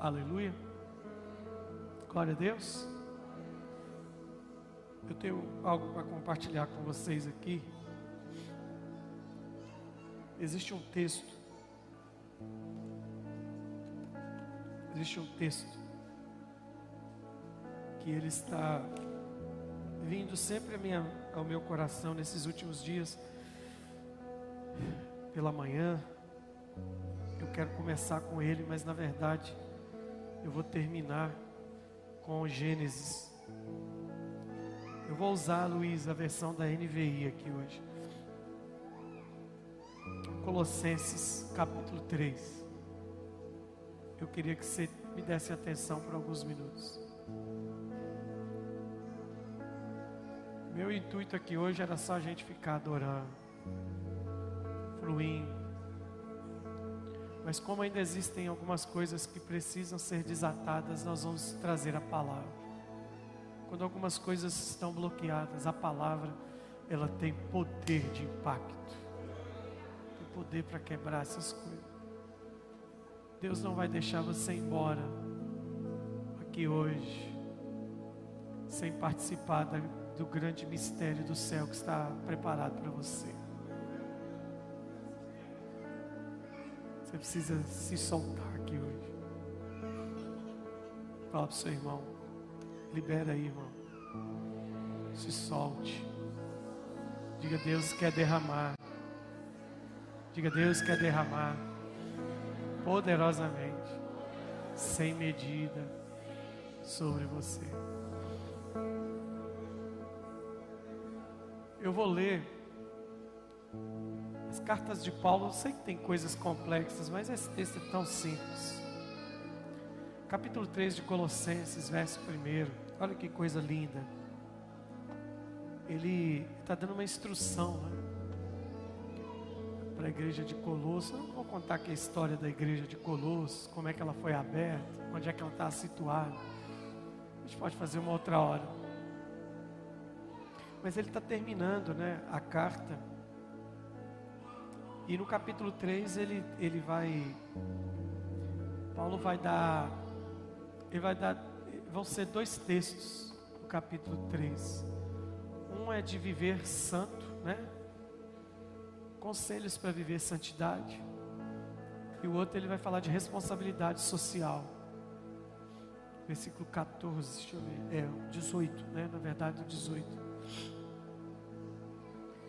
Aleluia. Glória a Deus. Eu tenho algo para compartilhar com vocês aqui. Existe um texto. Existe um texto que ele está vindo sempre minha, ao meu coração nesses últimos dias, pela manhã. Eu quero começar com ele, mas na verdade eu vou terminar com Gênesis. Eu vou usar, Luiz, a versão da NVI aqui hoje. Colossenses capítulo 3. Eu queria que você me desse atenção por alguns minutos. Meu intuito aqui hoje era só a gente ficar adorando, fluindo. Mas como ainda existem algumas coisas que precisam ser desatadas, nós vamos trazer a palavra. Quando algumas coisas estão bloqueadas, a palavra ela tem poder de impacto. Tem poder para quebrar essas coisas. Deus não vai deixar você embora aqui hoje sem participar do grande mistério do céu que está preparado para você. Você precisa se soltar aqui hoje. Fala para o seu irmão. Libera aí, irmão. Se solte. Diga, Deus quer derramar. Diga, Deus quer derramar poderosamente, sem medida, sobre você. Eu vou ler cartas de Paulo. Eu sei que tem coisas complexas, mas esse texto é tão simples. Capítulo 3 de Colossenses, verso 1. Olha que coisa linda. Ele está dando uma instrução né, para a igreja de Colossos. Eu não vou contar aqui a história da igreja de Colossos, como é que ela foi aberta, onde é que ela está situada. A gente pode fazer uma outra hora. Mas ele está terminando né, a carta. E no capítulo 3 ele, ele vai. Paulo vai dar. Ele vai dar. Vão ser dois textos no capítulo 3. Um é de viver santo, né? Conselhos para viver santidade. E o outro ele vai falar de responsabilidade social. Versículo 14, deixa eu ver. É, 18, né? Na verdade, o 18.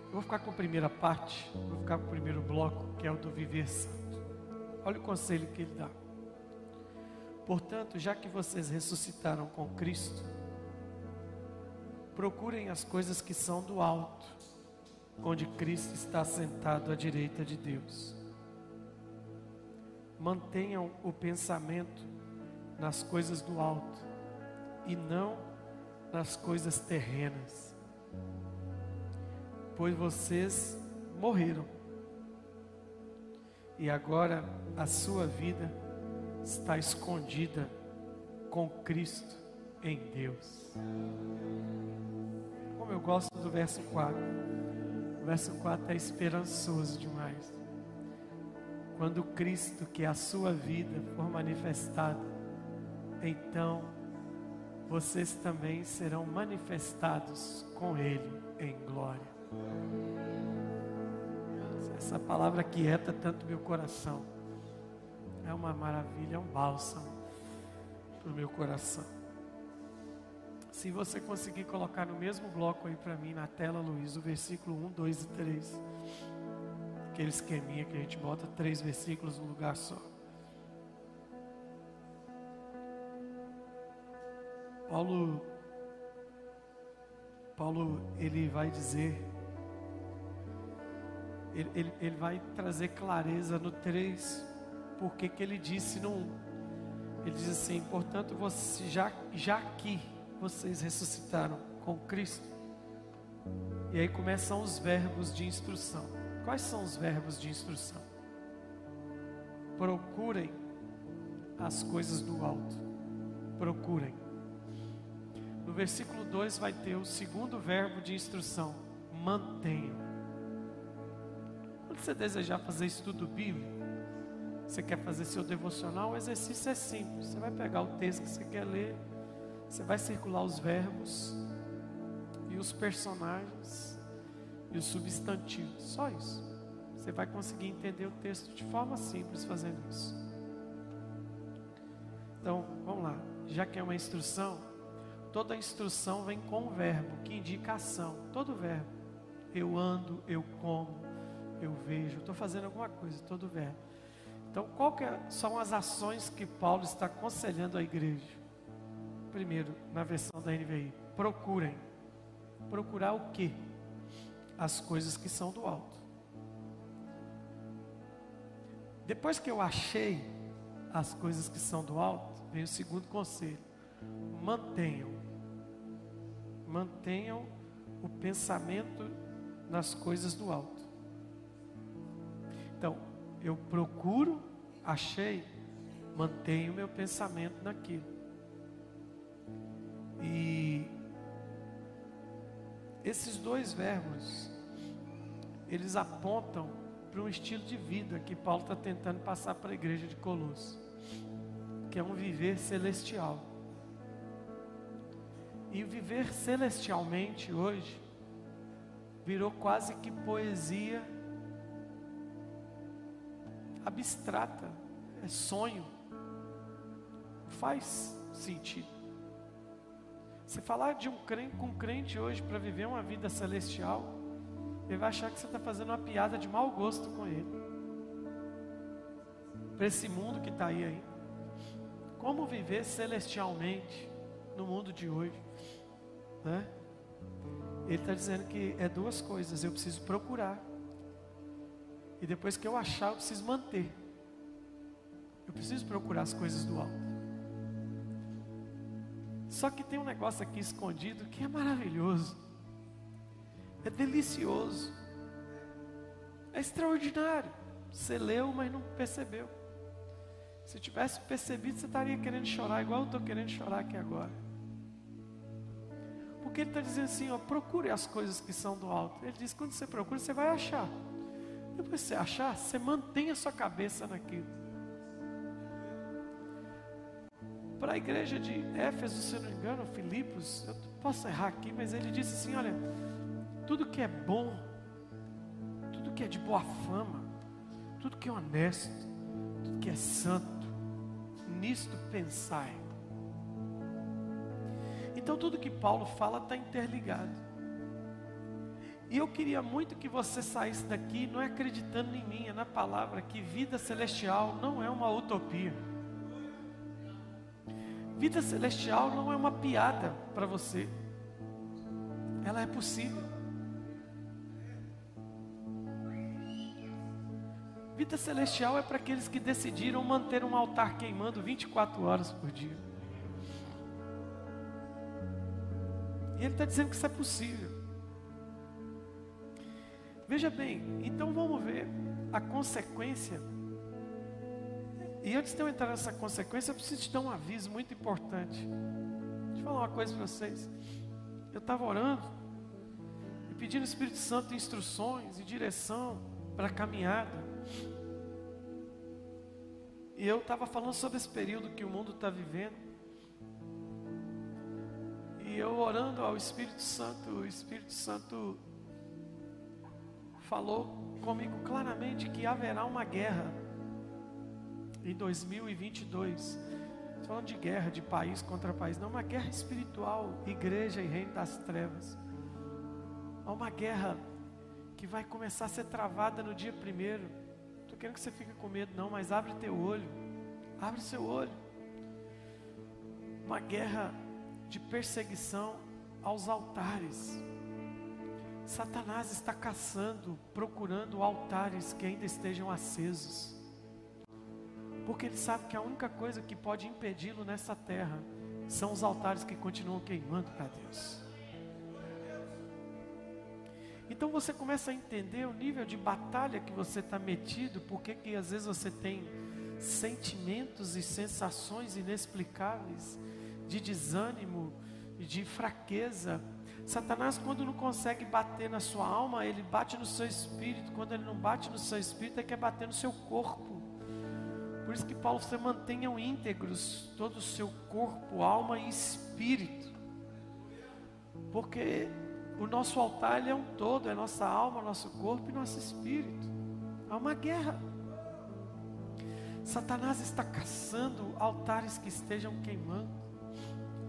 Eu vou ficar com a primeira parte, vou ficar com o primeiro bloco, que é o do viver santo. Olha o conselho que ele dá. Portanto, já que vocês ressuscitaram com Cristo, procurem as coisas que são do alto, onde Cristo está sentado à direita de Deus. Mantenham o pensamento nas coisas do alto e não nas coisas terrenas pois vocês morreram. E agora a sua vida está escondida com Cristo em Deus. Como eu gosto do verso 4. O verso 4 é esperançoso demais. Quando Cristo, que é a sua vida, for manifestado, então vocês também serão manifestados com Ele em glória. Essa palavra quieta tanto meu coração. É uma maravilha, é um bálsamo para o meu coração. Se você conseguir colocar no mesmo bloco aí para mim na tela, Luiz, o versículo 1, 2 e 3. Aquele esqueminha que a gente bota três versículos no lugar só. Paulo, Paulo, ele vai dizer ele, ele, ele vai trazer clareza no 3, porque que ele disse no 1. Ele diz assim: portanto, você, já, já que vocês ressuscitaram com Cristo, e aí começam os verbos de instrução. Quais são os verbos de instrução? Procurem as coisas do alto. Procurem. No versículo 2 vai ter o segundo verbo de instrução: mantenham. Quando você desejar fazer estudo bíblico, Você quer fazer seu devocional? O exercício é simples. Você vai pegar o texto que você quer ler, você vai circular os verbos e os personagens e os substantivos. Só isso. Você vai conseguir entender o texto de forma simples fazendo isso. Então, vamos lá. Já que é uma instrução, toda instrução vem com um verbo que indica ação. Todo verbo. Eu ando, eu como, eu vejo, estou fazendo alguma coisa, todo verbo. Então, qual é, são as ações que Paulo está aconselhando a igreja? Primeiro, na versão da NVI, procurem. Procurar o quê? As coisas que são do alto. Depois que eu achei as coisas que são do alto, vem o segundo conselho: mantenham. Mantenham o pensamento nas coisas do alto. Então, eu procuro, achei, mantenho meu pensamento naquilo. E esses dois verbos, eles apontam para um estilo de vida que Paulo está tentando passar para a igreja de Colosso, que é um viver celestial. E viver celestialmente hoje virou quase que poesia abstrata, é sonho. Faz sentido. Você falar de um crente com um crente hoje para viver uma vida celestial, ele vai achar que você está fazendo uma piada de mau gosto com ele. Para esse mundo que está aí. Como viver celestialmente no mundo de hoje? Né? Ele está dizendo que é duas coisas. Eu preciso procurar. E depois que eu achar, eu preciso manter. Eu preciso procurar as coisas do alto. Só que tem um negócio aqui escondido que é maravilhoso. É delicioso. É extraordinário. Você leu, mas não percebeu. Se tivesse percebido, você estaria querendo chorar, igual eu estou querendo chorar aqui agora. Porque ele está dizendo assim: ó, procure as coisas que são do alto. Ele diz: quando você procura, você vai achar. Depois você achar, você mantém a sua cabeça naquilo. Para a igreja de Éfeso, se não me engano, Filipos, eu posso errar aqui, mas ele disse assim: olha tudo que é bom, tudo que é de boa fama, tudo que é honesto, tudo que é santo, nisto pensai. Então tudo que Paulo fala está interligado. E eu queria muito que você saísse daqui não é acreditando em mim, é na palavra que vida celestial não é uma utopia. Vida celestial não é uma piada para você. Ela é possível. Vida celestial é para aqueles que decidiram manter um altar queimando 24 horas por dia. E ele está dizendo que isso é possível. Veja bem, então vamos ver a consequência. E antes de eu entrar nessa consequência, eu preciso te dar um aviso muito importante. Deixa eu falar uma coisa para vocês. Eu estava orando e pedindo ao Espírito Santo instruções e direção para a caminhada. E eu estava falando sobre esse período que o mundo está vivendo. E eu orando ao Espírito Santo, o Espírito Santo falou comigo claramente que haverá uma guerra em 2022. Estou falando de guerra de país contra país, não, uma guerra espiritual, igreja e reino das trevas. Há uma guerra que vai começar a ser travada no dia primeiro quero que você fique com medo, não, mas abre teu olho. Abre seu olho. Uma guerra de perseguição aos altares. Satanás está caçando, procurando altares que ainda estejam acesos. Porque ele sabe que a única coisa que pode impedi-lo nessa terra são os altares que continuam queimando para Deus. Então você começa a entender o nível de batalha que você está metido, porque que às vezes você tem sentimentos e sensações inexplicáveis de desânimo de fraqueza. Satanás, quando não consegue bater na sua alma, ele bate no seu espírito. Quando ele não bate no seu espírito, ele quer bater no seu corpo. Por isso que Paulo você mantenham íntegros todo o seu corpo, alma e espírito. Porque o nosso altar é um todo, é nossa alma, nosso corpo e nosso espírito. Há uma guerra. Satanás está caçando altares que estejam queimando.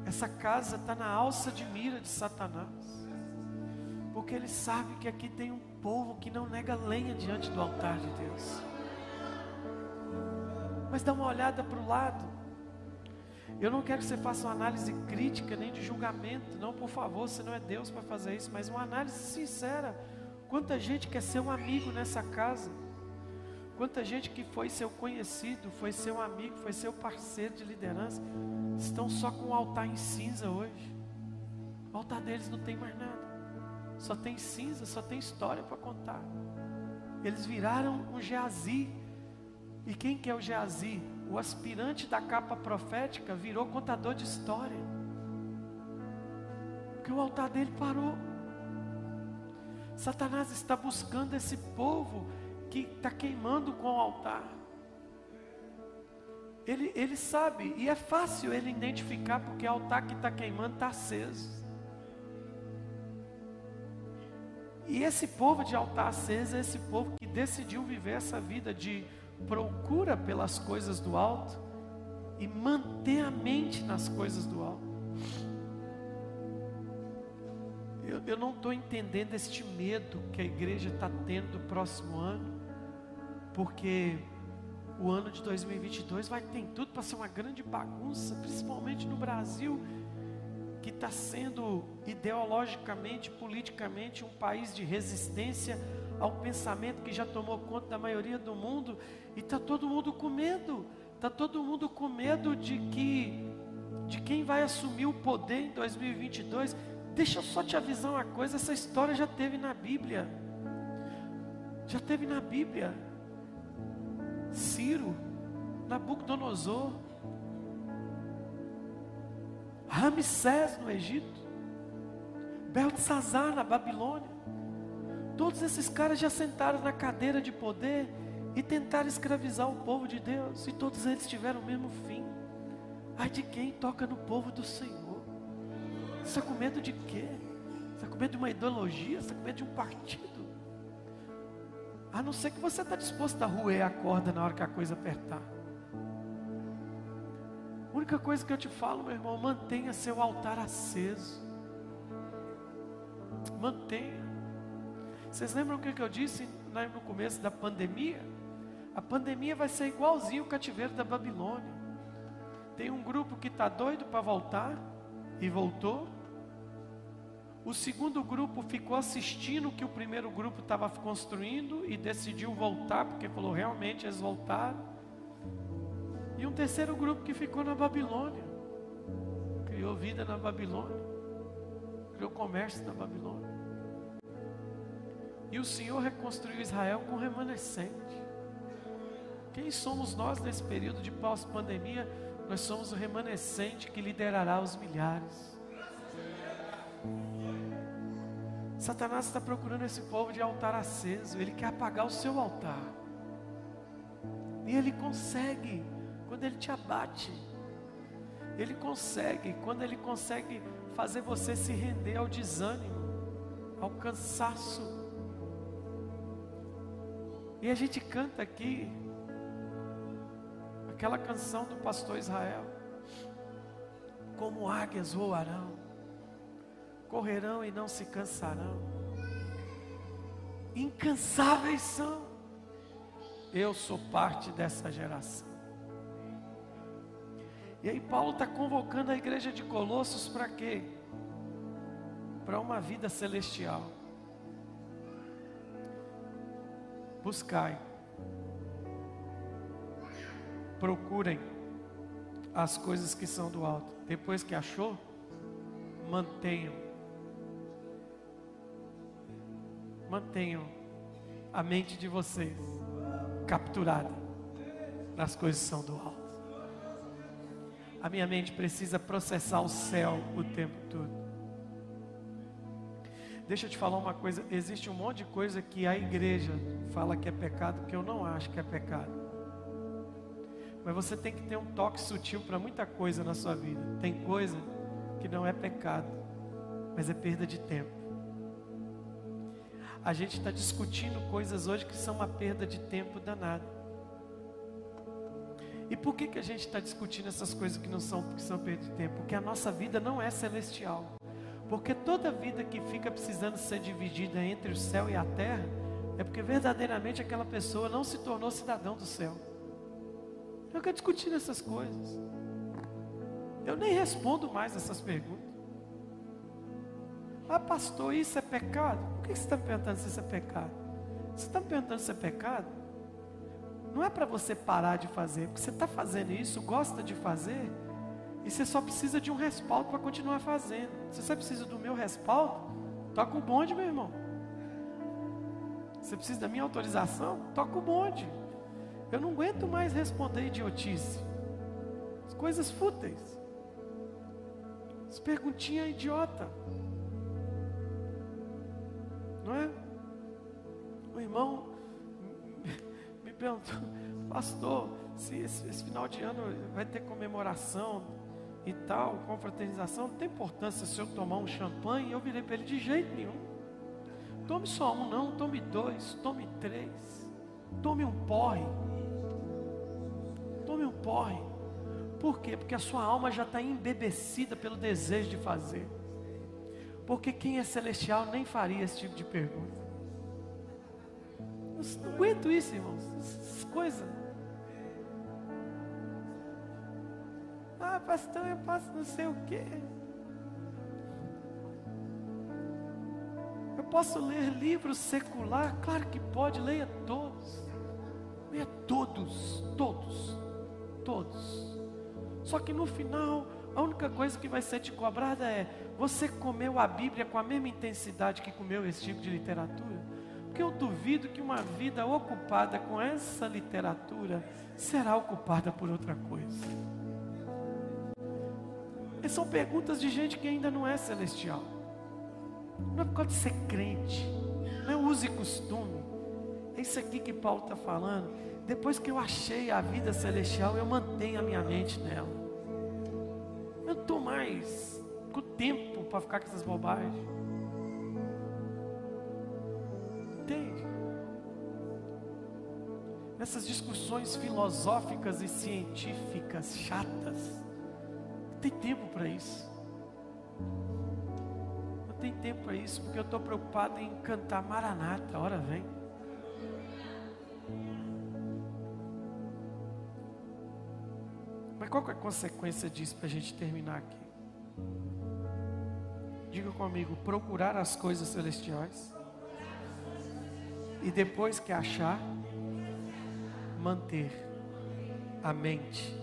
Essa casa está na alça de mira de Satanás. Porque ele sabe que aqui tem um povo que não nega lenha diante do altar de Deus. Mas dá uma olhada para o lado. Eu não quero que você faça uma análise crítica nem de julgamento. Não, por favor, você não é Deus para fazer isso. Mas uma análise sincera. Quanta gente quer ser um amigo nessa casa? Quanta gente que foi seu conhecido, foi seu amigo, foi seu parceiro de liderança, estão só com o altar em cinza hoje. O altar deles não tem mais nada. Só tem cinza, só tem história para contar. Eles viraram um Geazi. E quem que é o Geazi? O aspirante da capa profética virou contador de história. Porque o altar dele parou. Satanás está buscando esse povo que está queimando com o altar. Ele, ele sabe, e é fácil ele identificar, porque o altar que está queimando está aceso. E esse povo de altar aceso é esse povo que decidiu viver essa vida de procura pelas coisas do alto e manter a mente nas coisas do alto. Eu, eu não estou entendendo este medo que a igreja está tendo do próximo ano porque o ano de 2022 vai ter tudo para ser uma grande bagunça, principalmente no Brasil, que está sendo ideologicamente, politicamente, um país de resistência ao pensamento que já tomou conta da maioria do mundo, e está todo mundo com medo, está todo mundo com medo de que, de quem vai assumir o poder em 2022. Deixa eu só te avisar uma coisa: essa história já teve na Bíblia, já teve na Bíblia. Ciro, Nabucodonosor, Ramsés no Egito, Beltzazar na Babilônia. Todos esses caras já sentaram na cadeira de poder e tentaram escravizar o povo de Deus, e todos eles tiveram o mesmo fim. Ai de quem toca no povo do Senhor? Está com medo de quê? Está com medo de uma ideologia? Você está com medo de um partido? A não ser que você está disposto a roer a corda na hora que a coisa apertar. A única coisa que eu te falo, meu irmão, mantenha seu altar aceso. Mantenha. Vocês lembram o que eu disse no começo da pandemia? A pandemia vai ser igualzinho o cativeiro da Babilônia. Tem um grupo que está doido para voltar e voltou. O segundo grupo ficou assistindo o que o primeiro grupo estava construindo e decidiu voltar, porque falou realmente eles voltaram. E um terceiro grupo que ficou na Babilônia, criou vida na Babilônia, criou comércio na Babilônia. E o Senhor reconstruiu Israel com remanescente. Quem somos nós nesse período de pós-pandemia? Nós somos o remanescente que liderará os milhares. Satanás está procurando esse povo de altar aceso, ele quer apagar o seu altar. E ele consegue quando ele te abate. Ele consegue quando ele consegue fazer você se render ao desânimo, ao cansaço. E a gente canta aqui aquela canção do pastor Israel. Como águias voarão correrão e não se cansarão. Incansáveis são. Eu sou parte dessa geração. E aí Paulo está convocando a igreja de Colossos para quê? Para uma vida celestial. Buscai. Procurem as coisas que são do alto. Depois que achou, mantenham mantenham a mente de vocês capturada nas coisas que são do alto. A minha mente precisa processar o céu o tempo todo. Deixa eu te falar uma coisa: existe um monte de coisa que a igreja fala que é pecado que eu não acho que é pecado. Mas você tem que ter um toque sutil para muita coisa na sua vida. Tem coisa que não é pecado, mas é perda de tempo. A gente está discutindo coisas hoje que são uma perda de tempo danada. E por que, que a gente está discutindo essas coisas que não são, que são perda de tempo? Porque a nossa vida não é celestial. Porque toda vida que fica precisando ser dividida entre o céu e a terra, é porque verdadeiramente aquela pessoa não se tornou cidadão do céu. Eu quero discutir essas coisas. Eu nem respondo mais essas perguntas. Ah, pastor, isso é pecado? Por que você está me perguntando se isso é pecado? Você está me perguntando se é pecado? Não é para você parar de fazer, porque você está fazendo isso, gosta de fazer, e você só precisa de um respaldo para continuar fazendo. Se você precisa do meu respaldo, toca o bonde, meu irmão. Você precisa da minha autorização? Toca o bonde. Eu não aguento mais responder idiotice. As coisas fúteis. As perguntinhas idiota. Não é? O irmão me perguntou, pastor, se esse, esse final de ano vai ter comemoração e tal, confraternização, não tem importância se eu tomar um champanhe, eu virei para ele de jeito nenhum. Tome só um, não, tome dois, tome três, tome um porre. Tome um porre. Por quê? Porque a sua alma já está embebecida pelo desejo de fazer. Porque quem é celestial nem faria esse tipo de pergunta. Eu não aguento isso, irmãos. Essas coisas. Ah, pastor, eu posso não sei o quê. Eu posso ler livros secular? Claro que pode, leia todos. Leia todos, todos todos. Só que no final, a única coisa que vai ser te cobrada é: você comeu a Bíblia com a mesma intensidade que comeu esse tipo de literatura? Porque eu duvido que uma vida ocupada com essa literatura será ocupada por outra coisa. E são perguntas de gente que ainda não é celestial. Não é por causa de ser crente, não é use costume. É isso aqui que Paulo está falando depois que eu achei a vida celestial, eu mantenho a minha mente nela. Estou mais com tempo para ficar com essas bobagens. Entende? Nessas discussões filosóficas e científicas chatas, não tem tempo para isso. Não tem tempo para isso, porque eu estou preocupado em cantar Maranata, hora vem. Qual é a consequência disso para a gente terminar aqui? Diga comigo: procurar as coisas celestiais. E depois que achar, manter a mente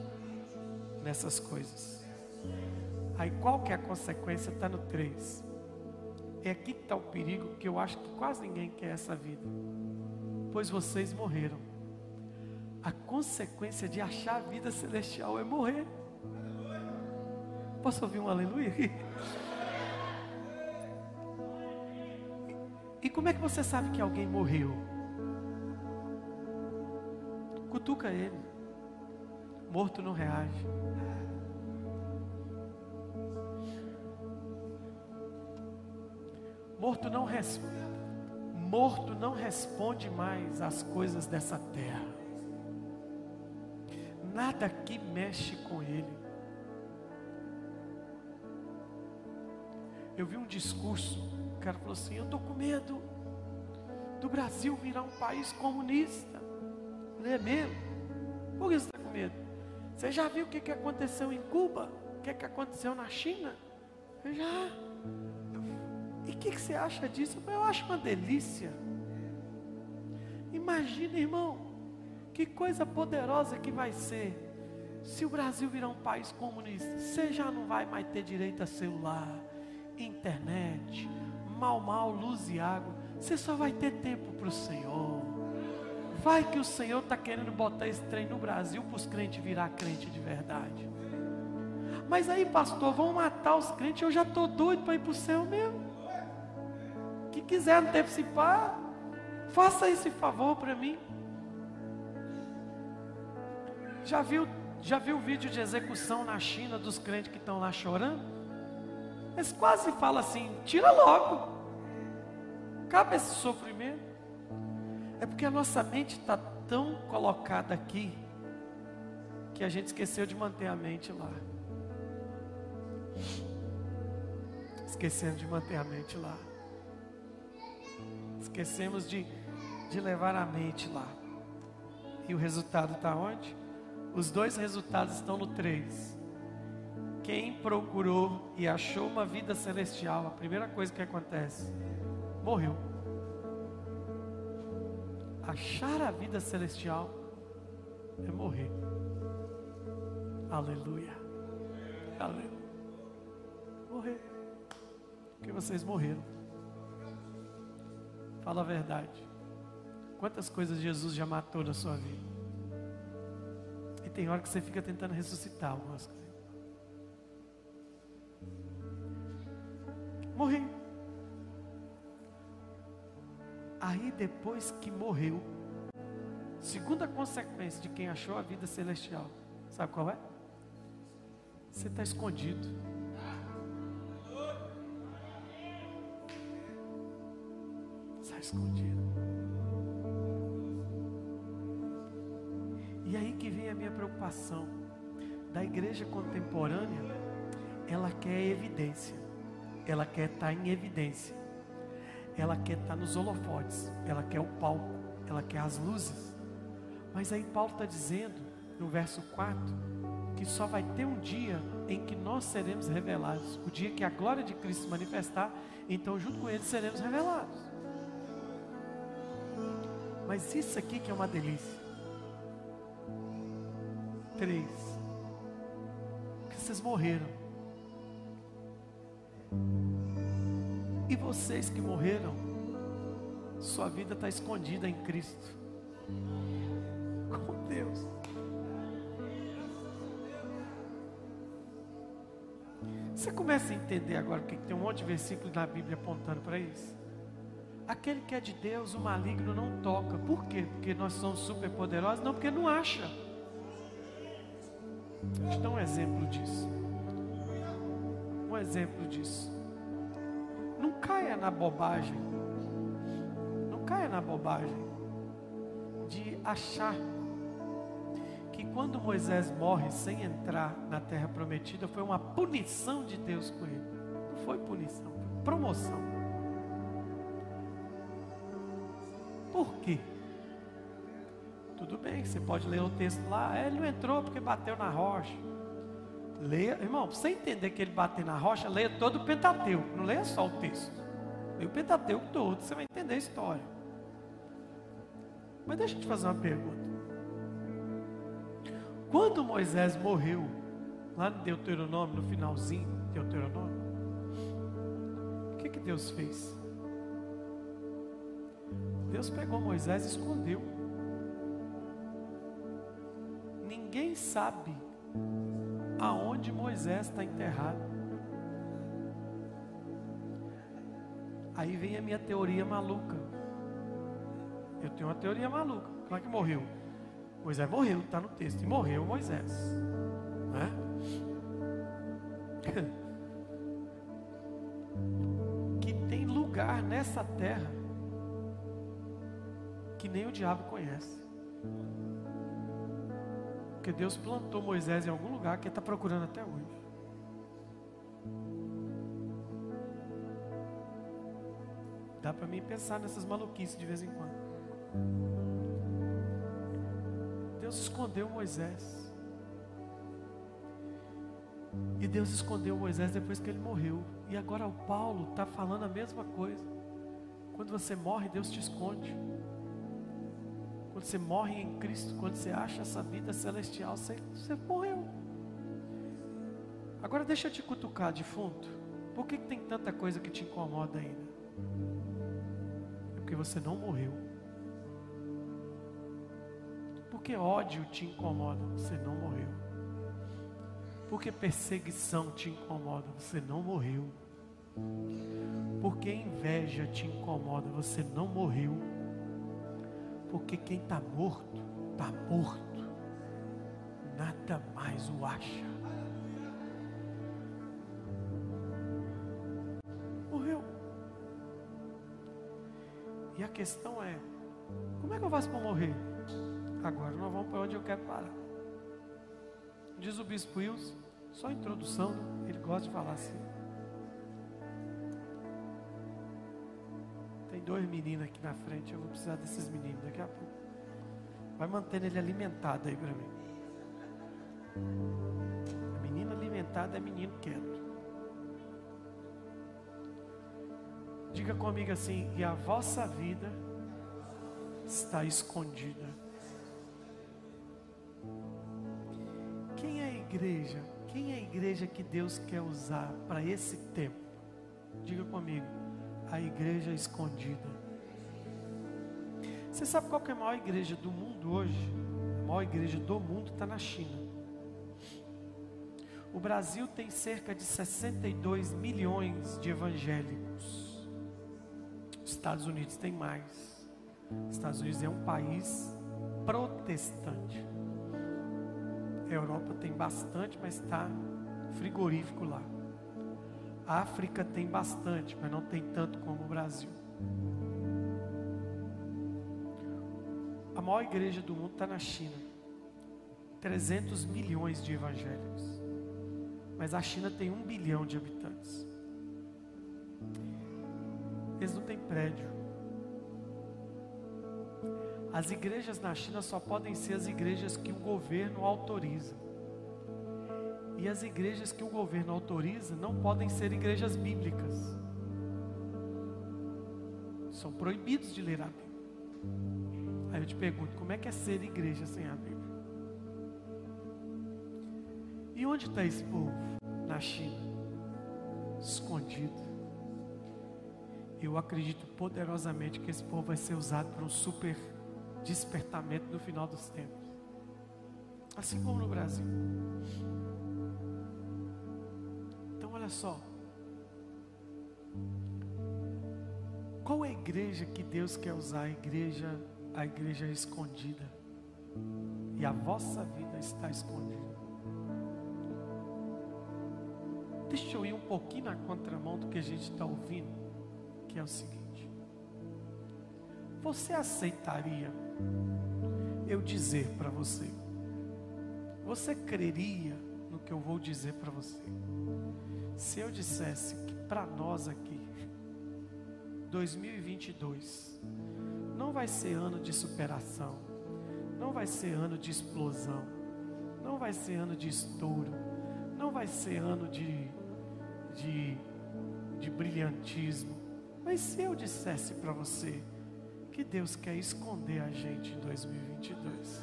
nessas coisas. Aí qual que é a consequência? Está no 3. É aqui que está o perigo, que eu acho que quase ninguém quer essa vida. Pois vocês morreram a consequência de achar a vida celestial é morrer. Posso ouvir um aleluia? E como é que você sabe que alguém morreu? Cutuca ele. Morto não reage. Morto não. Morto não responde mais às coisas dessa terra nada aqui mexe com ele. Eu vi um discurso, o cara falou assim: Eu estou com medo do Brasil virar um país comunista. Não é mesmo? Por que você está com medo? Você já viu o que, que aconteceu em Cuba? O que, que aconteceu na China? Eu já. E o que, que você acha disso? Eu acho uma delícia. Imagina, irmão, que coisa poderosa que vai ser se o Brasil virar um país comunista. Você já não vai mais ter direito a celular, internet, mal, mal, luz e água. Você só vai ter tempo para o Senhor. Vai que o Senhor está querendo botar esse trem no Brasil para os crentes virar crente de verdade. Mas aí, pastor, vão matar os crentes. Eu já estou doido para ir para o céu mesmo. Que quiser antecipar, faça esse favor para mim. Já viu, já viu o vídeo de execução na China dos crentes que estão lá chorando? Eles quase falam assim: tira logo, acaba esse sofrimento. É porque a nossa mente está tão colocada aqui que a gente esqueceu de manter a mente lá. Esquecendo de manter a mente lá. Esquecemos de, de levar a mente lá. E o resultado está onde? Os dois resultados estão no 3. Quem procurou e achou uma vida celestial, a primeira coisa que acontece, morreu. Achar a vida celestial é morrer. Aleluia. Aleluia. Morrer. Porque vocês morreram. Fala a verdade. Quantas coisas Jesus já matou na sua vida? Tem hora que você fica tentando ressuscitar algumas coisas. Morri. Aí depois que morreu, segunda consequência de quem achou a vida celestial, sabe qual é? Você está escondido. Está escondido. Que vem a minha preocupação. Da igreja contemporânea, ela quer evidência. Ela quer estar em evidência. Ela quer estar nos holofotes. Ela quer o palco. Ela quer as luzes. Mas aí Paulo está dizendo, no verso 4, que só vai ter um dia em que nós seremos revelados. O dia que a glória de Cristo se manifestar, então junto com ele seremos revelados. Mas isso aqui que é uma delícia. Três. Que vocês morreram. E vocês que morreram, sua vida está escondida em Cristo. Com Deus. Você começa a entender agora porque tem um monte de versículos na Bíblia apontando para isso? Aquele que é de Deus, o maligno não toca. Por quê? Porque nós somos super poderosos? Não, porque não acha. Vou te dar um exemplo disso. Um exemplo disso. Não caia na bobagem. Não caia na bobagem de achar que quando Moisés morre sem entrar na terra prometida, foi uma punição de Deus com ele. Não foi punição, foi promoção. Por quê? Tudo bem, você pode ler o texto lá, é, ele não entrou porque bateu na rocha. Leia, irmão, você entender que ele bateu na rocha, leia todo o Pentateuco, não leia só o texto. Leia o Pentateuco todo, você vai entender a história. Mas deixa eu te fazer uma pergunta. Quando Moisés morreu, lá no Deuteronômio, no finalzinho de Deuteronômio, o que, que Deus fez? Deus pegou Moisés e escondeu. Ninguém sabe aonde Moisés está enterrado. Aí vem a minha teoria maluca. Eu tenho uma teoria maluca. Como é que morreu? Moisés morreu, está no texto. E morreu Moisés. Né? que tem lugar nessa terra que nem o diabo conhece. Porque Deus plantou Moisés em algum lugar que ele está procurando até hoje. Dá para mim pensar nessas maluquices de vez em quando. Deus escondeu Moisés. E Deus escondeu Moisés depois que ele morreu. E agora o Paulo está falando a mesma coisa. Quando você morre, Deus te esconde. Quando você morre em Cristo, quando você acha essa vida celestial, você, você morreu. Agora deixa eu te cutucar defunto. Por que, que tem tanta coisa que te incomoda ainda? É porque você não morreu. Porque ódio te incomoda, você não morreu. Porque perseguição te incomoda, você não morreu. Porque inveja te incomoda, você não morreu. Porque quem está morto, está morto. nada mais o acha. Morreu. E a questão é: como é que eu faço para morrer? Agora nós vamos para onde eu quero parar. Diz o bispo Wilson, só introdução, ele gosta de falar assim. Dois meninos aqui na frente, eu vou precisar desses meninos daqui a pouco. Vai mantendo ele alimentado aí para mim. A menina alimentada é menino quieto. Diga comigo assim: e a vossa vida está escondida. Quem é a igreja? Quem é a igreja que Deus quer usar para esse tempo? Diga comigo: a igreja escondida. Você sabe qual é a maior igreja do mundo hoje? A maior igreja do mundo está na China. O Brasil tem cerca de 62 milhões de evangélicos. Os Estados Unidos tem mais. Os Estados Unidos é um país protestante. A Europa tem bastante, mas está frigorífico lá. A África tem bastante, mas não tem tanto como o Brasil. A maior igreja do mundo está na China. 300 milhões de evangélicos. Mas a China tem um bilhão de habitantes. Eles não têm prédio. As igrejas na China só podem ser as igrejas que o governo autoriza. E as igrejas que o governo autoriza não podem ser igrejas bíblicas. São proibidos de ler a Bíblia. Aí eu te pergunto, como é que é ser igreja sem a Bíblia? E onde está esse povo? Na China, escondido. Eu acredito poderosamente que esse povo vai ser usado para um super despertamento no final dos tempos. Assim como no Brasil. Olha só. Qual é a igreja que Deus quer usar? A igreja a igreja escondida. E a vossa vida está escondida. Deixa eu ir um pouquinho na contramão do que a gente está ouvindo, que é o seguinte: Você aceitaria eu dizer para você? Você creria no que eu vou dizer para você? Se eu dissesse que para nós aqui, 2022, não vai ser ano de superação, não vai ser ano de explosão, não vai ser ano de estouro, não vai ser ano de, de, de brilhantismo. Mas se eu dissesse para você que Deus quer esconder a gente em 2022,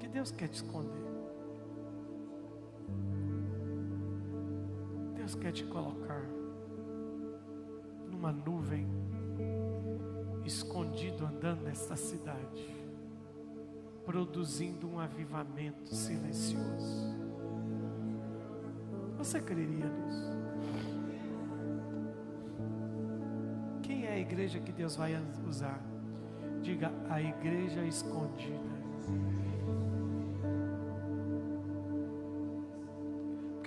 que Deus quer te esconder. Quer te colocar uma nuvem, escondido andando nesta cidade, produzindo um avivamento silencioso. Você creria nisso? Quem é a igreja que Deus vai usar? Diga a igreja escondida.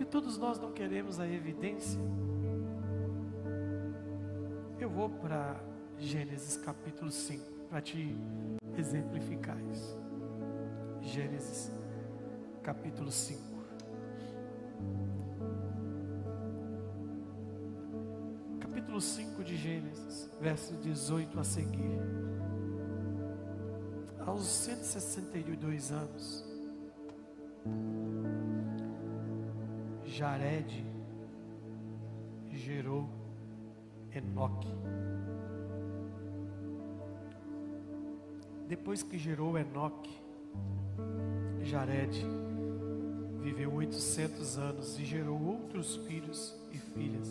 Todos nós não queremos a evidência eu vou para Gênesis capítulo 5 para te exemplificar isso. Gênesis capítulo 5. Capítulo 5 de Gênesis, verso 18 a seguir. Aos 162 anos, Jared gerou Enoque. Depois que gerou Enoque, Jared viveu 800 anos e gerou outros filhos e filhas.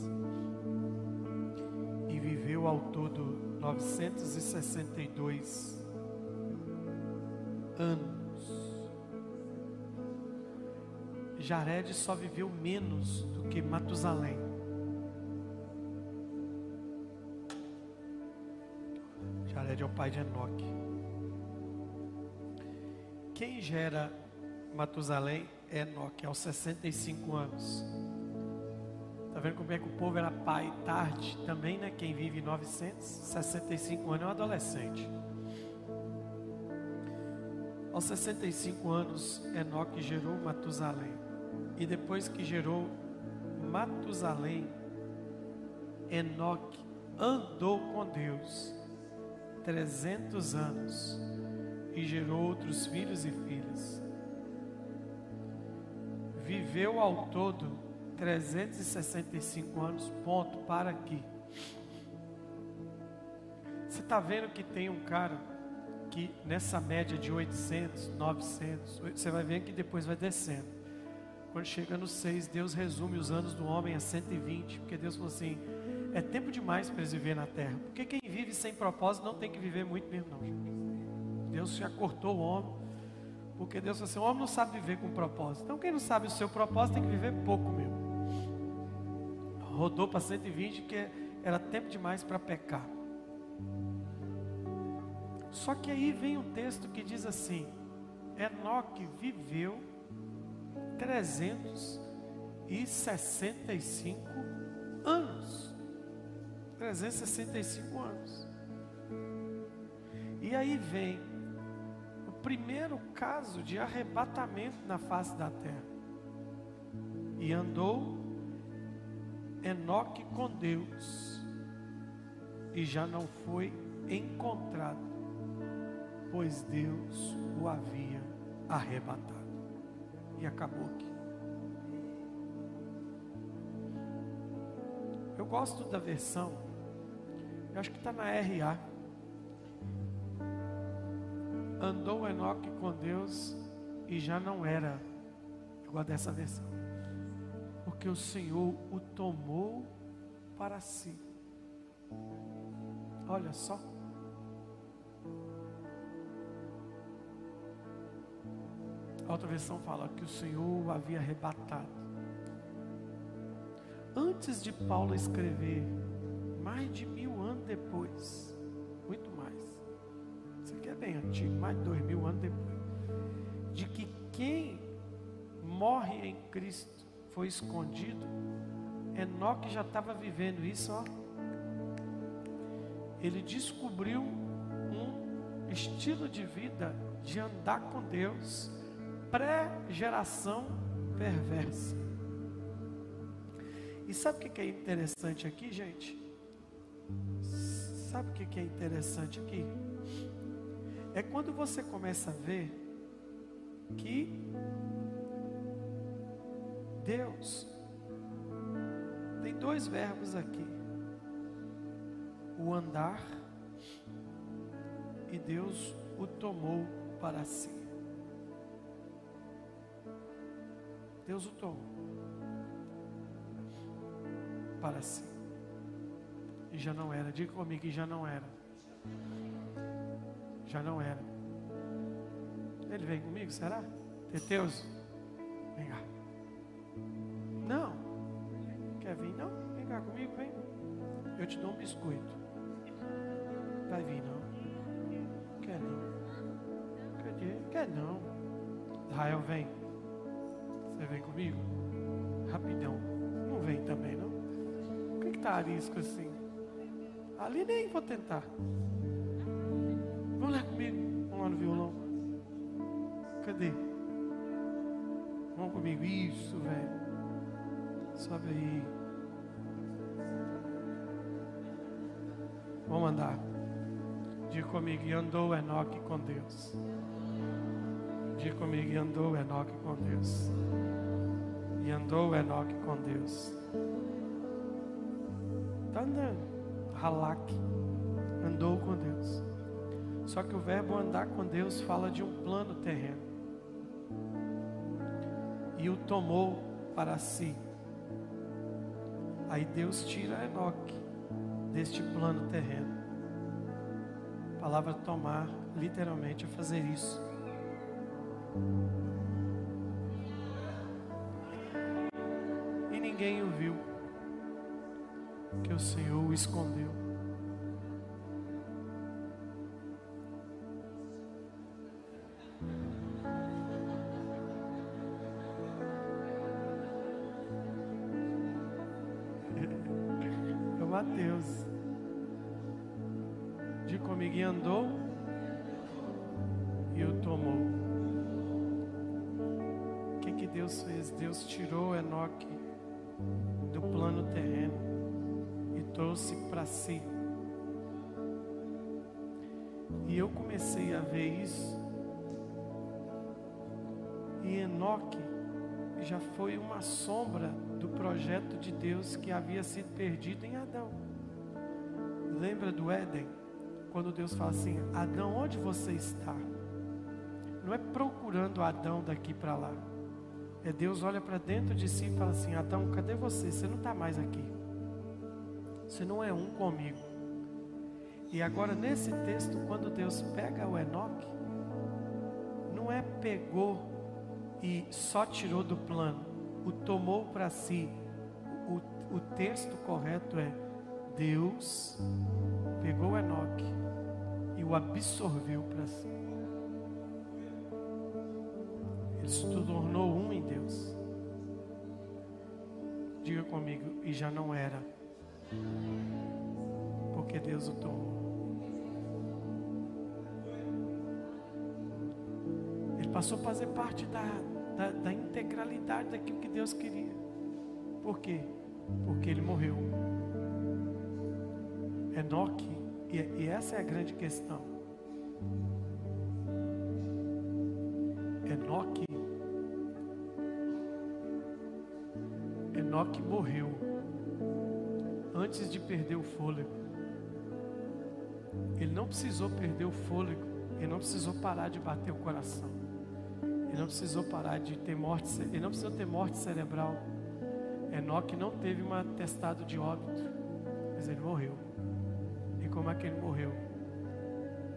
E viveu ao todo 962 anos. Jared só viveu menos do que Matusalém. Jared é o pai de Enoque. quem gera Matusalém é Enoque, aos 65 anos. Está vendo como é que o povo era pai tarde? Também, né? Quem vive 965 anos é um adolescente. Aos 65 anos, Enoque gerou Matusalém. E depois que gerou Matusalém, Enoque andou com Deus 300 anos e gerou outros filhos e filhas. Viveu ao todo 365 anos, ponto, para aqui. Você está vendo que tem um cara que nessa média de 800, 900, você vai ver que depois vai descendo. Quando chega no 6, Deus resume os anos do homem a 120, porque Deus falou assim: é tempo demais para eles viver na terra. Porque quem vive sem propósito não tem que viver muito mesmo, não, gente. Deus já cortou o homem, porque Deus falou assim: o homem não sabe viver com propósito. Então, quem não sabe o seu propósito tem que viver pouco mesmo. Rodou para 120, que era tempo demais para pecar. Só que aí vem um texto que diz assim: Enoque viveu 365 anos. 365 anos. E aí vem o primeiro caso de arrebatamento na face da terra. E andou Enoque com Deus, e já não foi encontrado, pois Deus o havia arrebatado. E acabou aqui. Eu gosto da versão, eu acho que está na RA. Andou Enoque com Deus e já não era igual dessa versão, porque o Senhor o tomou para si. Olha só. A outra versão fala que o Senhor o havia arrebatado antes de Paulo escrever, mais de mil anos depois, muito mais, isso aqui é bem antigo, mais de dois mil anos depois, de que quem morre em Cristo foi escondido, Enoque já estava vivendo isso, ó. Ele descobriu um estilo de vida de andar com Deus, pré-geração perversa. E sabe o que é interessante aqui, gente? Sabe o que é interessante aqui? É quando você começa a ver que Deus tem dois verbos aqui: o andar e Deus o tomou para si. Deus o tomou para si. E já não era. Diga comigo que já não era. Já não era. Ele vem comigo, será? Teteus, vem cá. Não. Quer vir? Não? Vem cá comigo, vem. Eu te dou um biscoito. Vai vir, não? Quer não? Quer não? Israel, vem. Vem comigo? Rapidão. Não vem também, não? tentar arisco assim. Ali nem vou tentar. Vamos lá comigo. Vamos lá no violão. Cadê? Vamos comigo. Isso, velho. Sobe aí. Vamos andar. Diga comigo, e andou Enoque com Deus. Diga comigo, e andou Enoque com Deus. E andou Enoque com Deus. Está andando. Halak andou com Deus. Só que o verbo andar com Deus fala de um plano terreno. E o tomou para si. Aí Deus tira Enoque deste plano terreno. A palavra tomar, literalmente, é fazer isso. Ninguém o viu que o Senhor o escondeu. Si. E eu comecei a ver isso. E Enoque já foi uma sombra do projeto de Deus que havia sido perdido em Adão. Lembra do Éden? Quando Deus fala assim: Adão, onde você está? Não é procurando Adão daqui para lá. É Deus olha para dentro de si e fala assim: Adão, cadê você? Você não está mais aqui. Você não é um comigo. E agora, nesse texto, quando Deus pega o Enoque, não é pegou e só tirou do plano, o tomou para si. O, o texto correto é: Deus pegou Enoque e o absorveu para si. Ele se tornou um em Deus. Diga comigo, e já não era, porque Deus o tomou. Ele passou a fazer parte da, da, da integralidade daquilo que Deus queria. Por quê? Porque ele morreu. Enoque, e, e essa é a grande questão. Enoque Enoque morreu antes de perder o fôlego. Ele não precisou perder o fôlego, ele não precisou parar de bater o coração. Ele não precisou parar de ter morte, ele não precisou ter morte cerebral. Enoque não teve um atestado de óbito, mas ele morreu. E como é que ele morreu?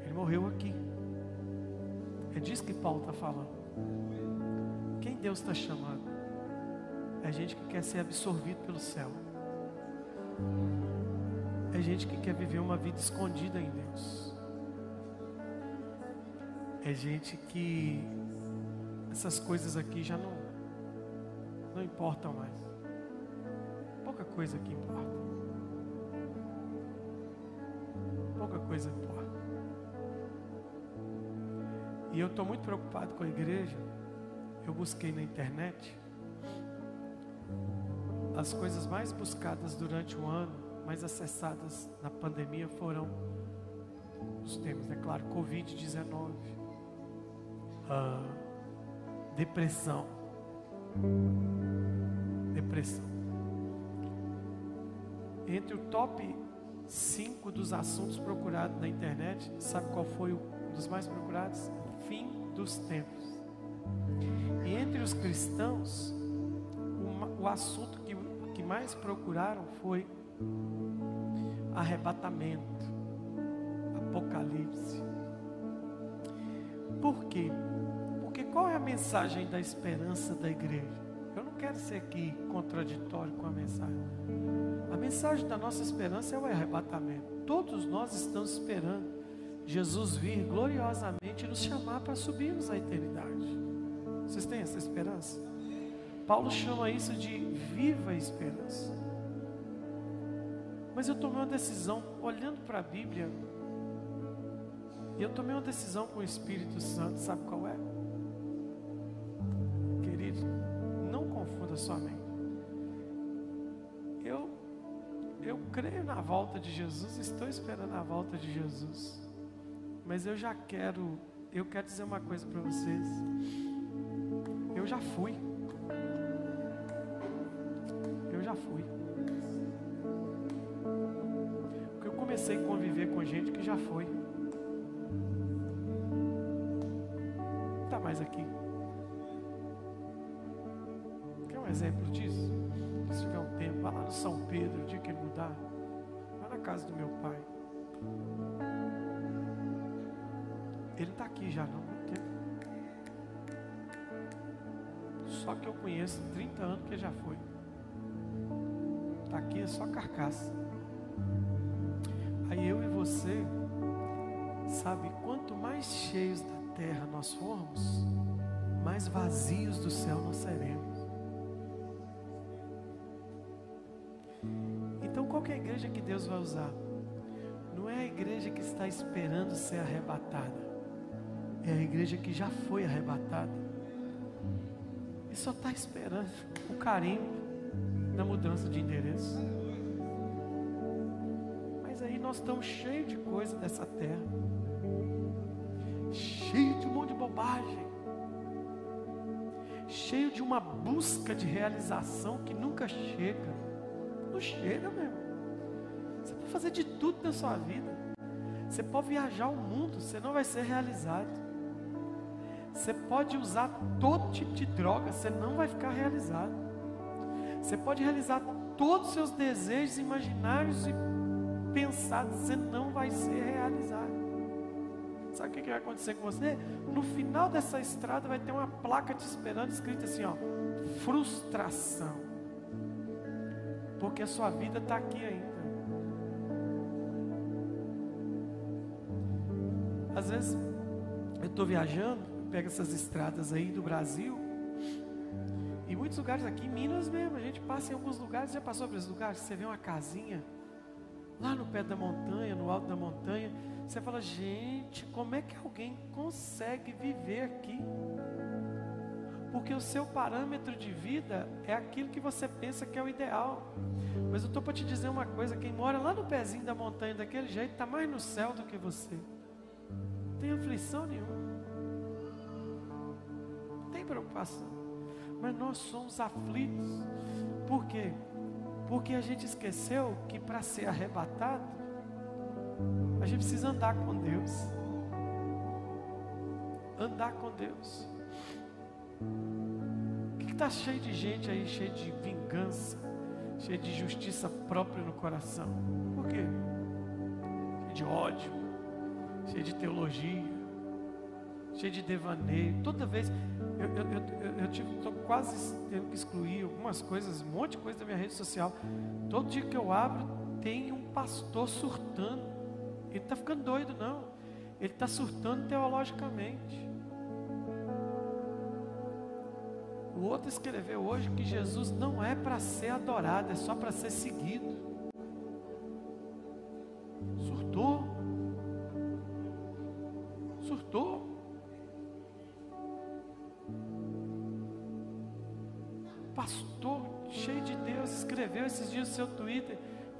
Ele morreu aqui. É disso que Paulo está falando. Quem Deus está chamando? É gente que quer ser absorvido pelo céu. É gente que quer viver uma vida escondida em Deus. É gente que essas coisas aqui já não não importam mais. Pouca coisa aqui importa. Pouca coisa importa. E eu estou muito preocupado com a igreja. Eu busquei na internet as coisas mais buscadas durante o ano, mais acessadas na pandemia foram os temas, é claro, Covid-19, ah, depressão, depressão. Entre o top 5 dos assuntos procurados na internet, sabe qual foi um dos mais procurados? Fim dos tempos. E entre os cristãos, o assunto que mais procuraram foi arrebatamento, apocalipse. Por quê? Porque qual é a mensagem da esperança da igreja? Eu não quero ser aqui contraditório com a mensagem. A mensagem da nossa esperança é o arrebatamento. Todos nós estamos esperando Jesus vir gloriosamente e nos chamar para subirmos à eternidade. Vocês têm essa esperança? Paulo chama isso de viva esperança. Mas eu tomei uma decisão, olhando para a Bíblia, e eu tomei uma decisão com o Espírito Santo, sabe qual é? Querido, não confunda sua mente. Eu, eu creio na volta de Jesus, estou esperando a volta de Jesus. Mas eu já quero, eu quero dizer uma coisa para vocês. Eu já fui. Já fui. Porque eu comecei a conviver com gente que já foi. Não está mais aqui. Quer um exemplo disso? Se tiver um tempo, vá lá no São Pedro, o dia que ele mudar. Vá na casa do meu pai. Ele está aqui já não. Só que eu conheço 30 anos que ele já foi. Aqui é só carcaça. Aí eu e você, sabe, quanto mais cheios da terra nós formos, mais vazios do céu nós seremos. Então qual é a igreja que Deus vai usar? Não é a igreja que está esperando ser arrebatada, é a igreja que já foi arrebatada e só está esperando o carinho da mudança de endereço. Mas aí nós estamos cheios de coisa dessa terra, cheio de um monte de bobagem cheio de uma busca de realização que nunca chega. Não chega, meu irmão. Você pode fazer de tudo na sua vida. Você pode viajar o mundo, você não vai ser realizado. Você pode usar todo tipo de droga, você não vai ficar realizado. Você pode realizar todos os seus desejos imaginários e pensados, você não vai ser realizado. Sabe o que vai acontecer com você? No final dessa estrada vai ter uma placa te esperando, escrita assim: ó, frustração. Porque a sua vida está aqui ainda. Às vezes eu estou viajando, pego essas estradas aí do Brasil. Muitos lugares aqui, Minas mesmo, a gente passa em alguns lugares, já passou por esses lugares, você vê uma casinha lá no pé da montanha, no alto da montanha, você fala, gente, como é que alguém consegue viver aqui? Porque o seu parâmetro de vida é aquilo que você pensa que é o ideal. Mas eu estou para te dizer uma coisa: quem mora lá no pezinho da montanha daquele jeito está mais no céu do que você. Não tem aflição nenhuma, não tem preocupação. Mas nós somos aflitos. Por quê? Porque a gente esqueceu que para ser arrebatado, a gente precisa andar com Deus. Andar com Deus. O que está cheio de gente aí, cheio de vingança, cheio de justiça própria no coração? Por quê? Cheio de ódio, cheio de teologia, cheio de devaneio. Toda vez eu, eu, eu, eu estou quase tendo que excluir algumas coisas, um monte de coisa da minha rede social. Todo dia que eu abro, tem um pastor surtando. Ele está ficando doido, não. Ele está surtando teologicamente. O outro escreveu hoje que Jesus não é para ser adorado, é só para ser seguido.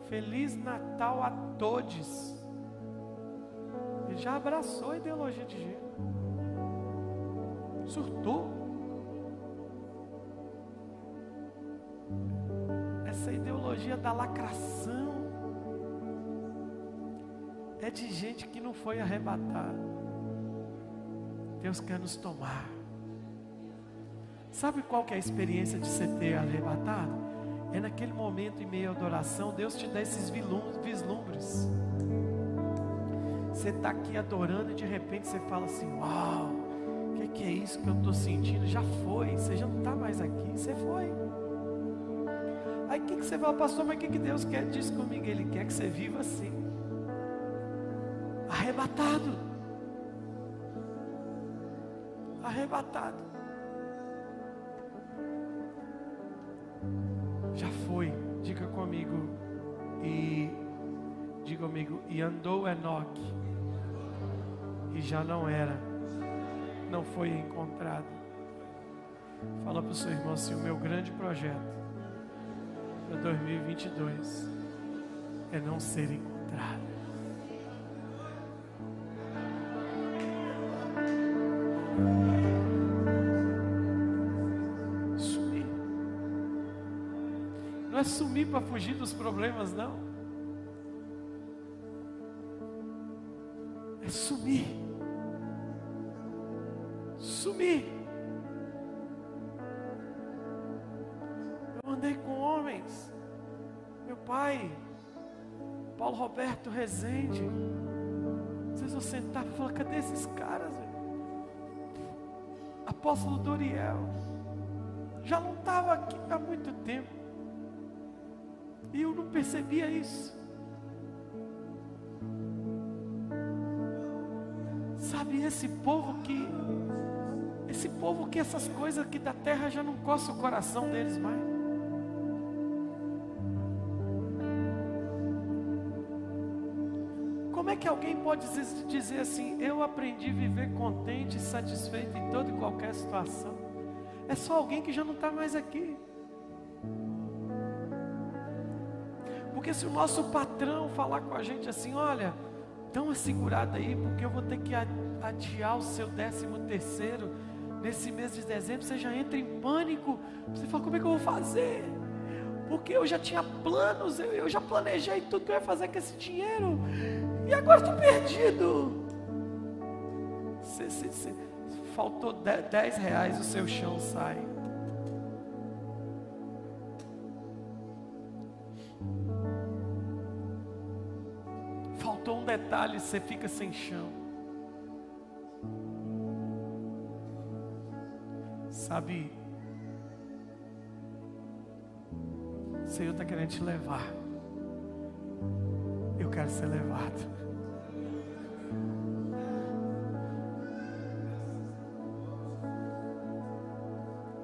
Feliz Natal a todos. Ele já abraçou a ideologia de gênero. Surtou. Essa ideologia da lacração é de gente que não foi arrebatada. Deus quer nos tomar. Sabe qual que é a experiência de você ter arrebatado? É naquele momento em meio à adoração, Deus te dá esses vislumbres. Você está aqui adorando e de repente você fala assim: Uau, o que, que, é isso que eu estou sentindo? Já foi, você já não está mais aqui, você foi. Aí o que, que você fala, pastor, mas o que, que Deus quer disso comigo? Ele quer que você viva assim, arrebatado. Arrebatado. Diga comigo, e andou Enoque e já não era, não foi encontrado. Fala para o seu irmão assim: o meu grande projeto para 2022 é não ser encontrado. Sumir. Não é sumir para fugir dos problemas, não. Sumir sumir. Eu andei com homens, meu pai, Paulo Roberto Rezende. Vezes eu sentava e falava, cadê esses caras? Apóstolo Doriel. Já não estava aqui há muito tempo. E eu não percebia isso. Esse povo que esse povo que essas coisas aqui da terra já não coça o coração deles mais. que alguém pode dizer assim: Eu aprendi a viver contente e satisfeito em toda e qualquer situação? É só alguém que já não está mais aqui. Porque se o nosso patrão falar com a gente assim: Olha, dá uma segurada aí, porque eu vou ter que adiar o seu décimo terceiro nesse mês de dezembro, você já entra em pânico. Você fala: Como é que eu vou fazer? Porque eu já tinha planos, eu, eu já planejei tudo que eu ia fazer com esse dinheiro. E agora estou perdido. Se, se, se, faltou 10 reais, o seu chão sai. Faltou um detalhe, você fica sem chão. Sabe, o Senhor está querendo te levar. Eu quero ser levado.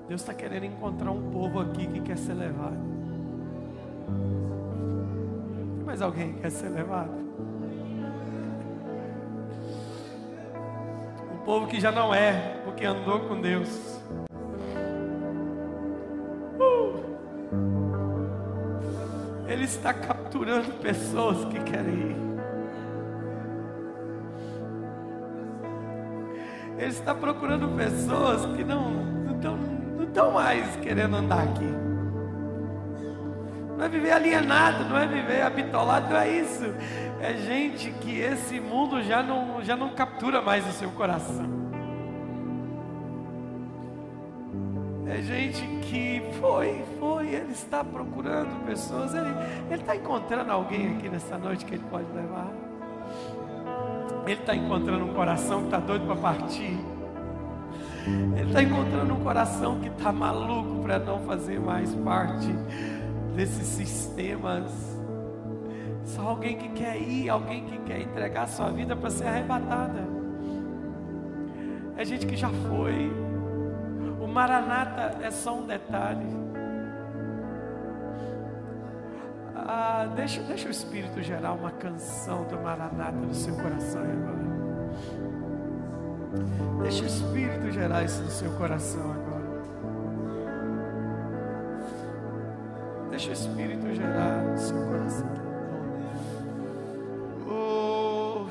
Deus está querendo encontrar um povo aqui que quer ser levado. Tem mais alguém que quer ser levado? Povo que já não é, porque andou com Deus. Uh! Ele está capturando pessoas que querem ir. Ele está procurando pessoas que não, não estão estão mais querendo andar aqui. Não é viver alienado, não é viver habitolado, não é isso. É gente que esse mundo já não, já não captura mais o seu coração. É gente que foi, foi, ele está procurando pessoas, ele está encontrando alguém aqui nessa noite que ele pode levar. Ele está encontrando um coração que está doido para partir. Ele está encontrando um coração que está maluco para não fazer mais parte desses sistemas. Só alguém que quer ir, alguém que quer entregar sua vida para ser arrebatada. É gente que já foi. O Maranata é só um detalhe. Ah, deixa, deixa o Espírito gerar uma canção do Maranata no seu coração agora. Deixa o Espírito gerar isso no seu coração agora. Deixa o Espírito gerar no seu coração. Oh,